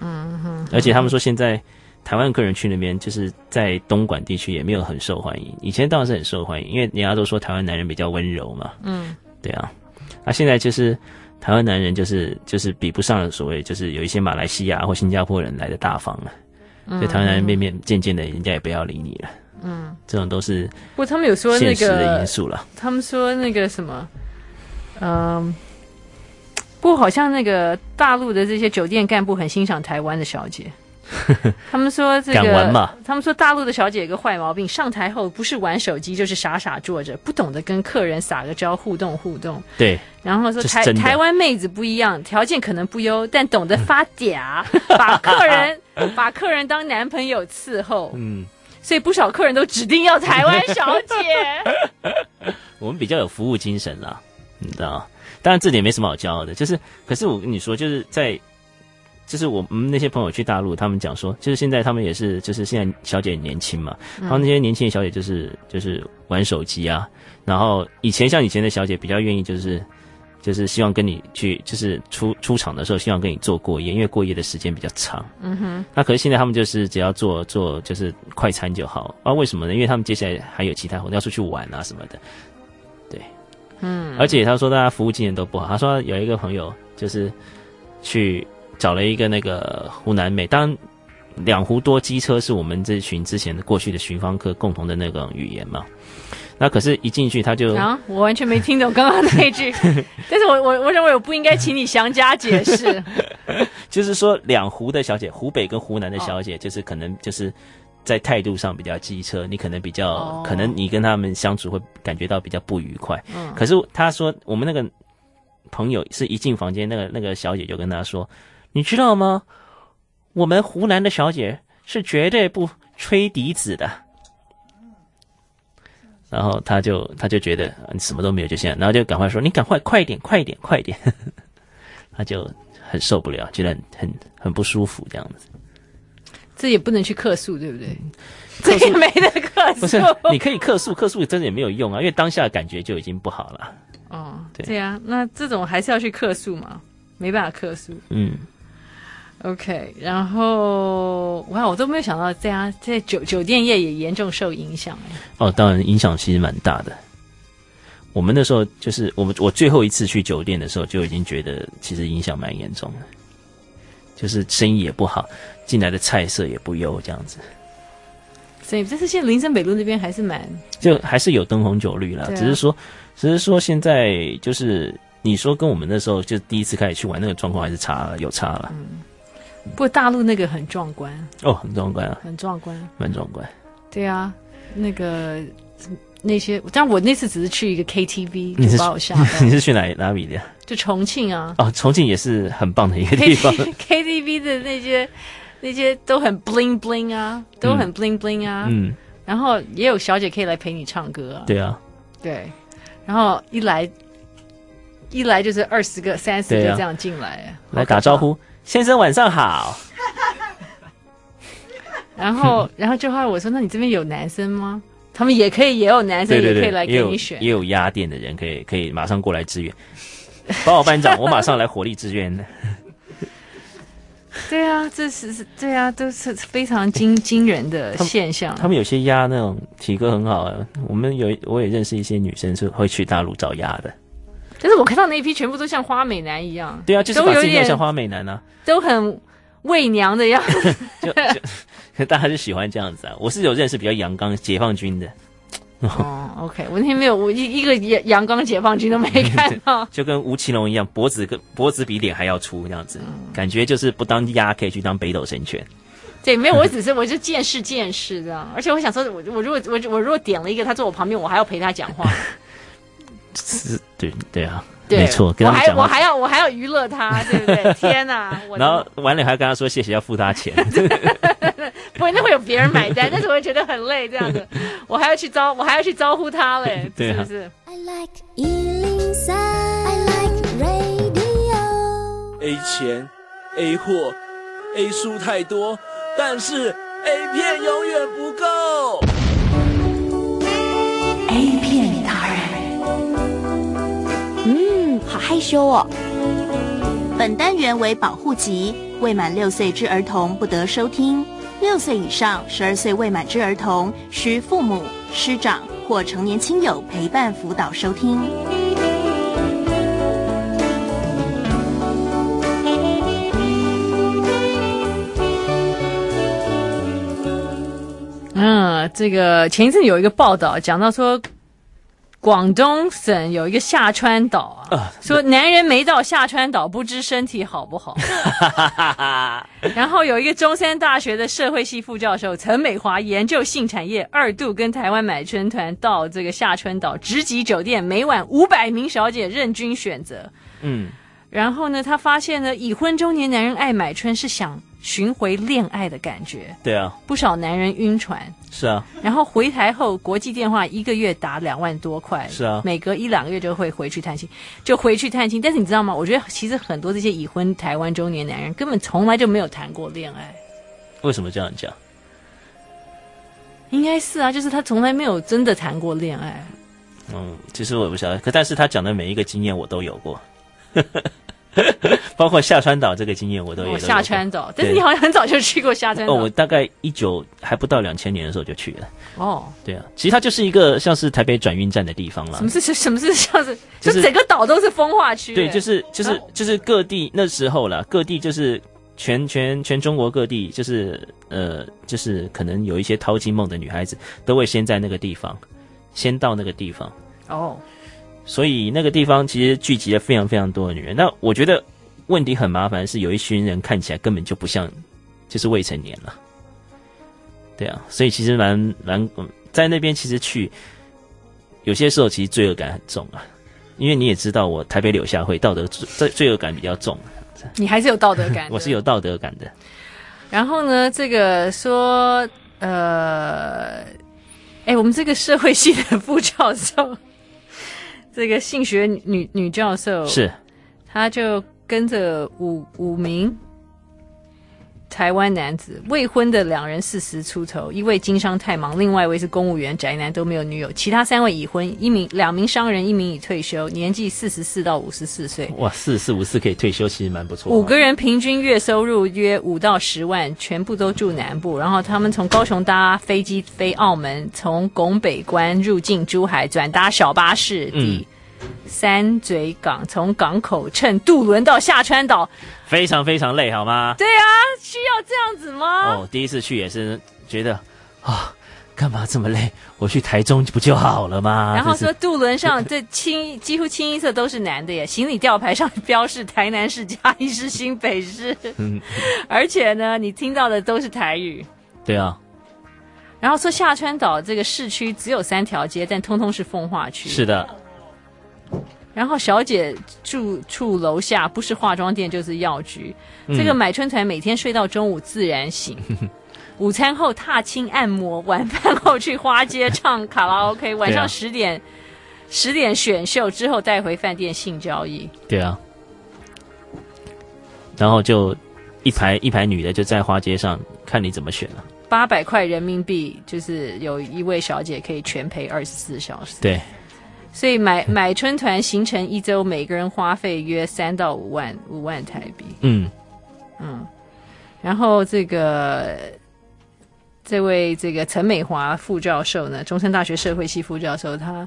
嗯哼，而且他们说现在台湾客人去那边，就是在东莞地区也没有很受欢迎。以前当然是很受欢迎，因为人家都说台湾男人比较温柔嘛。嗯，对啊。那、啊、现在就是台湾男人就是就是比不上所谓就是有一些马来西亚或新加坡人来的大方了。嗯，所以台湾男人面面渐渐的人家也不要理你了。嗯，这种都是不过他们有说那个因素了。他们说那个什么，嗯。不过好像那个大陆的这些酒店干部很欣赏台湾的小姐，他们说这个，敢玩嘛？他们说大陆的小姐有个坏毛病，上台后不是玩手机就是傻傻坐着，不懂得跟客人撒个娇互动互动。对，然后说台台湾妹子不一样，条件可能不优，但懂得发嗲，把客人把客人当男朋友伺候。嗯，所以不少客人都指定要台湾小姐。我们比较有服务精神啦，你知道。当然这点没什么好骄傲的，就是，可是我跟你说，就是在，就是我们那些朋友去大陆，他们讲说，就是现在他们也是，就是现在小姐年轻嘛，然后那些年轻的小姐就是就是玩手机啊，然后以前像以前的小姐比较愿意就是就是希望跟你去，就是出出场的时候希望跟你做过夜，因为过夜的时间比较长。嗯哼。那可是现在他们就是只要做做就是快餐就好，啊，为什么呢？因为他们接下来还有其他活动要出去玩啊什么的。对嗯，而且他说大家服务经验都不好。他说有一个朋友就是去找了一个那个湖南妹，当然两湖多机车是我们这群之前的过去的巡房客共同的那个语言嘛。那可是，一进去他就啊，我完全没听懂刚刚那一句。但是我我我认为我不应该请你详加解释。就是说两湖的小姐，湖北跟湖南的小姐，就是可能就是。在态度上比较机车，你可能比较、oh. 可能你跟他们相处会感觉到比较不愉快。嗯，可是他说我们那个朋友是一进房间，那个那个小姐就跟他说：“你知道吗？我们湖南的小姐是绝对不吹笛子的。”然后他就他就觉得你什么都没有，就现在，然后就赶快说：“你赶快快一点，快一点，快一点。”他就很受不了，觉得很很很不舒服这样子。这也不能去客诉，对不对？这也没得客诉。不是，你可以客诉，客诉真的也没有用啊，因为当下的感觉就已经不好了。哦，对，对啊，那这种还是要去客诉嘛，没办法客诉。嗯，OK，然后哇，我都没有想到这样，在酒酒店业也严重受影响。哦，当然影响其实蛮大的。我们那时候就是我们我最后一次去酒店的时候，就已经觉得其实影响蛮严重的，就是生意也不好。进来的菜色也不优，这样子。所以，但是现在林森北路那边还是蛮，就还是有灯红酒绿啦。啊、只是说，只是说现在就是你说跟我们那时候就第一次开始去玩那个状况还是差了，有差了。嗯，不过大陆那个很壮观哦，很壮观啊，很壮观，蛮壮观。对啊，那个那些，但我那次只是去一个 KTV，就把我吓到。你是去哪哪里的？就重庆啊。哦，重庆也是很棒的一个地方。KTV 的那些。那些都很 bling bling 啊，都很 bling bling 啊，嗯，然后也有小姐可以来陪你唱歌啊，对啊，对，然后一来一来就是二十个、三十个这样进来，来打招呼，先生晚上好。然后，然后就后来我说，那你这边有男生吗？他们也可以，也有男生也可以来给你选，也有压店的人可以可以马上过来支援。报告班长，我马上来火力支援。对啊，这是是，对啊，都是非常惊惊人的现象。他们有些鸭那种体格很好啊，我们有我也认识一些女生是会去大陆找鸭的。但是我看到那一批全部都像花美男一样。对啊，就是把自己弄像花美男啊，都很伪娘的样子。就就大家就喜欢这样子啊。我是有认识比较阳刚解放军的。哦，OK，我那天没有，我一一个阳阳刚解放军都没看到，就跟吴奇隆一样，脖子跟脖子比脸还要粗，这样子，嗯、感觉就是不当鸭可以去当北斗神拳。对，没有，我只是我就见识见识这样，而且我想说，我我如果我我如果点了一个，他坐我旁边，我还要陪他讲话。是，对对啊。对没错，跟他讲我还我还要我还要娱乐他，对不对？天哪！然后完了还要跟他说谢谢，要付他钱。不会，那会有别人买单，但是我会觉得很累，这样子，我还要去招，我还要去招呼他嘞，对啊、是不是？I like 103, I like radio. A 钱，A 货，A 书太多，但是 A 片永远不够。害羞哦。本单元为保护级，未满六岁之儿童不得收听。六岁以上、十二岁未满之儿童，需父母、师长或成年亲友陪伴辅导收听。嗯，这个前一阵有一个报道讲到说。广东省有一个下川岛啊，呃、说男人没到下川岛不知身体好不好。然后有一个中山大学的社会系副教授陈美华研究性产业，二度跟台湾买春团到这个下川岛直级酒店，每晚五百名小姐任君选择。嗯，然后呢，他发现呢，已婚中年男人爱买春是想。寻回恋爱的感觉，对啊，不少男人晕船，是啊，然后回台后国际电话一个月打两万多块，是啊，每隔一两个月就会回去探亲，就回去探亲。但是你知道吗？我觉得其实很多这些已婚台湾中年男人根本从来就没有谈过恋爱。为什么这样讲？应该是啊，就是他从来没有真的谈过恋爱。嗯，其实我也不晓得，可但是他讲的每一个经验我都有过。包括下川岛这个经验，我都有。下川岛，但是你好像很早就去过下川岛。哦，我大概一九还不到两千年的时候就去了。哦，对啊，其实它就是一个像是台北转运站的地方啦。什么是什么是像是？就是整个岛都是风化区。对，就是就是就是各地那时候啦，各地就是全全全中国各地，就是呃，就是可能有一些淘金梦的女孩子，都会先在那个地方，先到那个地方。哦。所以那个地方其实聚集了非常非常多的女人。那我觉得问题很麻烦是，有一群人看起来根本就不像，就是未成年了。对啊，所以其实蛮蛮在那边其实去，有些时候其实罪恶感很重啊。因为你也知道，我台北柳下惠道德罪罪恶感比较重。你还是有道德感，我是有道德感的。然后呢，这个说呃，哎，我们这个社会系的副教授。这个性学女女教授是，她就跟着五五名台湾男子，未婚的两人四十出头，一位经商太忙，另外一位是公务员宅男，都没有女友，其他三位已婚，一名两名商人，一名已退休，年纪四十四到五十四岁。哇，四十四五四可以退休，其实蛮不错。五个人平均月收入约五到十万，全部都住南部，然后他们从高雄搭飞机飞澳门，从拱北关入境珠海，转搭小巴士。嗯。三嘴港从港口乘渡轮到下川岛，非常非常累，好吗？对啊，需要这样子吗？哦，第一次去也是觉得啊，干嘛这么累？我去台中不就好了吗？然后说渡轮上这清几乎清一色都是男的耶，行李吊牌上标示台南市、嘉义市、新北市，嗯，而且呢，你听到的都是台语。对啊。然后说下川岛这个市区只有三条街，但通通是风化区。是的。然后小姐住处楼下不是化妆店就是药局，嗯、这个买春团每天睡到中午自然醒，午餐后踏青按摩，晚饭后去花街唱卡拉 OK，晚上十点十、啊、点选秀之后带回饭店性交易。对啊，然后就一排一排女的就在花街上看你怎么选了。八百块人民币就是有一位小姐可以全陪二十四小时。对。所以买 买春团行程一周，每个人花费约三到五万五万台币。嗯。嗯，然后这个这位这个陈美华副教授呢，中山大学社会系副教授，他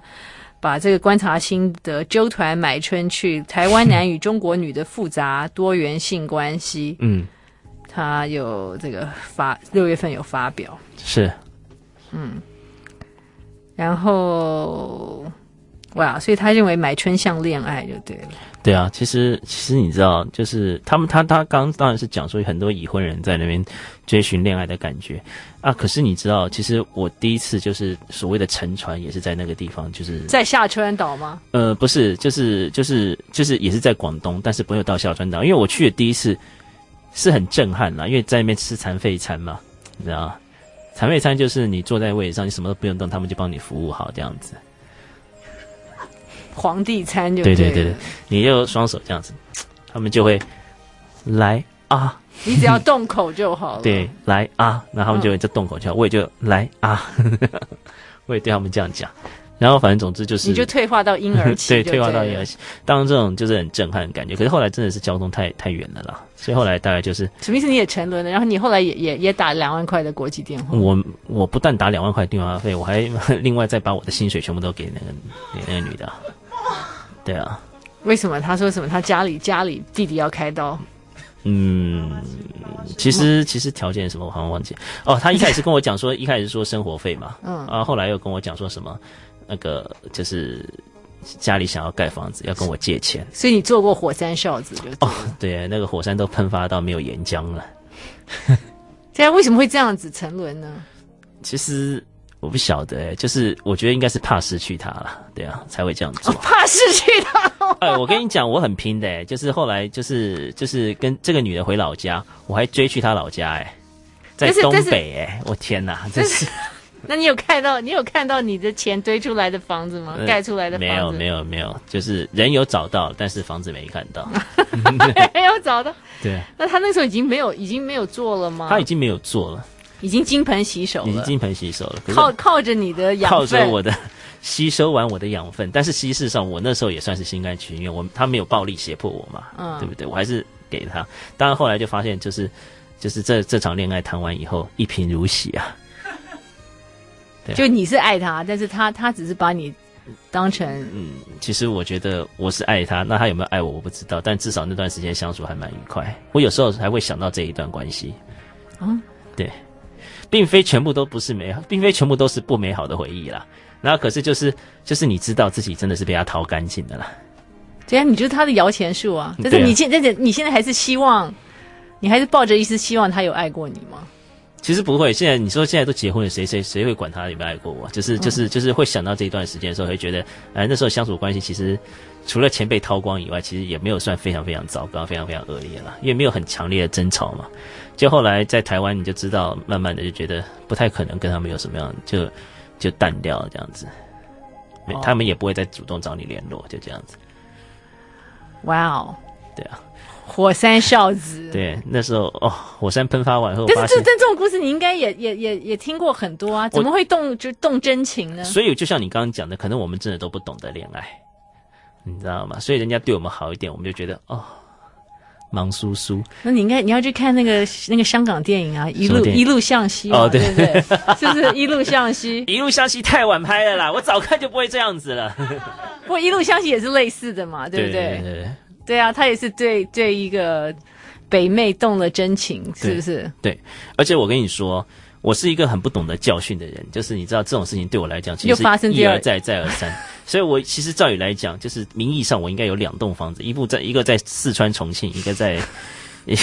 把这个观察心得揪团买春去台湾男与中国女的复杂多元性关系，嗯，他有这个发六月份有发表，是，嗯，然后。哇，所以他认为买春像恋爱就对了。对啊，其实其实你知道，就是他们他他刚当然是讲说很多已婚人在那边追寻恋爱的感觉啊。可是你知道，其实我第一次就是所谓的沉船，也是在那个地方，就是在下川岛吗？呃，不是，就是就是就是也是在广东，但是不用到下川岛，因为我去的第一次是很震撼啦，因为在那边吃残废餐嘛，你知道，残废餐就是你坐在位置上，你什么都不用动，他们就帮你服务好这样子。皇帝餐就对对对对，你就双手这样子，他们就会来啊，你只要动口就好了。对，来啊，然后他们就会在动口就好，我也就来啊，我也对他们这样讲。然后反正总之就是，你就退化到婴儿期 对，对，退化到婴儿期。当然这种就是很震撼的感觉，可是后来真的是交通太太远了啦，所以后来大概就是什么意思？你也沉沦了，然后你后来也也也打两万块的国际电话。我我不但打两万块电话费，我还 另外再把我的薪水全部都给那个给那个女的。对啊，为什么他说什么？他家里家里弟弟要开刀？嗯，其实其实条件什么我好像忘记哦。他一开始跟我讲说，一开始说生活费嘛，嗯，啊，后来又跟我讲说什么那个就是家里想要盖房子，要跟我借钱。所以你做过火山孝子就哦，对，那个火山都喷发到没有岩浆了。现在为什么会这样子沉沦呢？其实。我不晓得哎，就是我觉得应该是怕失去他了，对啊，才会这样做。哦、怕失去他？哎，我跟你讲，我很拼的哎，就是后来就是就是跟这个女的回老家，我还追去她老家哎，在东北哎，我天哪，真是。那你有看到你有看到你的钱堆出来的房子吗？盖、呃、出来的房子？没有没有没有，就是人有找到，但是房子没看到。没有找到。对。那他那时候已经没有已经没有做了吗？他已经没有做了。已经金盆洗手了，已经金盆洗手了。靠靠着你的养分，靠着我的吸收完我的养分，但是事实上我那时候也算是心甘情愿，我他没有暴力胁迫我嘛，嗯，对不对？我还是给他。当然后来就发现，就是就是这这场恋爱谈完以后，一贫如洗啊。对啊，就你是爱他，但是他他只是把你当成嗯，其实我觉得我是爱他，那他有没有爱我我不知道，但至少那段时间相处还蛮愉快。我有时候还会想到这一段关系，嗯，对。并非全部都不是美好，并非全部都是不美好的回忆啦。然后可是就是就是你知道自己真的是被他掏干净的啦。对啊，你就是他的摇钱树啊。但是你现在你现在还是希望，你还是抱着一丝希望他有爱过你吗？其实不会。现在你说现在都结婚了，谁谁谁会管他有没有爱过我？就是就是就是会想到这一段时间的时候，会觉得哎，那时候相处关系其实除了钱被掏光以外，其实也没有算非常非常糟糕，非常非常恶劣了，因为没有很强烈的争吵嘛。就后来在台湾，你就知道，慢慢的就觉得不太可能跟他们有什么样，就就淡掉了这样子，哦，他们也不会再主动找你联络，就这样子。哇哦，对啊，火山孝子。对，那时候哦，火山喷发完后，但是这这这种故事你应该也也也也听过很多啊，怎么会动就动真情呢？所以就像你刚刚讲的，可能我们真的都不懂得恋爱，你知道吗？所以人家对我们好一点，我们就觉得哦。忙叔叔，那你应该你要去看那个那个香港电影啊，一路一路向西哦，对对对？是不是一路向西？一路向西太晚拍了啦，我早看就不会这样子了。不过一路向西也是类似的嘛，对不对？对对，对，对啊，他也是对对一个北妹动了真情，是不是？对，对，而且我跟你说。我是一个很不懂得教训的人，就是你知道这种事情对我来讲，其实是一而再再而三。所以，我其实照理来讲，就是名义上我应该有两栋房子，一部在一个在四川重庆，一个在一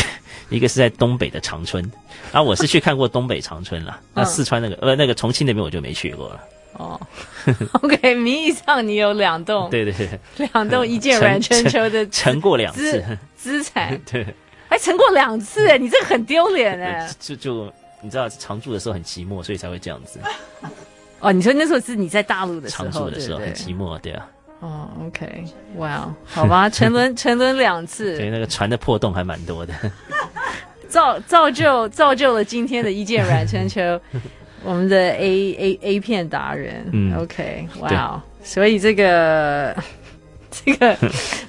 一个是在东北的长春。然后我是去看过东北长春了，那四川那个呃那个重庆那边我就没去过了。哦，OK，名义上你有两栋，对对对，两栋一见阮春秋的成过两次资产，对，还成过两次哎，你这个很丢脸哎，就就。你知道常住的时候很寂寞，所以才会这样子。哦，你说那时候是你在大陆的时候，常住的时候很寂寞，对啊。哦，OK，哇、wow，好吧，沉沦沉沦两次，对，那个船的破洞还蛮多的，造造就造就了今天的一件软春秋，我们的 A A A 片达人。嗯，OK，哇、wow，所以这个 这个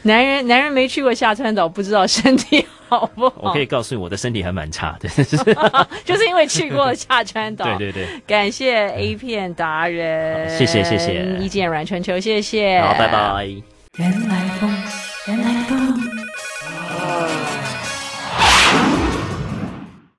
男人 男人没去过下川岛，不知道身体好不好？我可以告诉你，我的身体还蛮差的，就是因为去过了下川岛。对对对，感谢 A 片达人，谢谢谢谢，一见软春秋，谢谢，好，拜拜。原来风原来风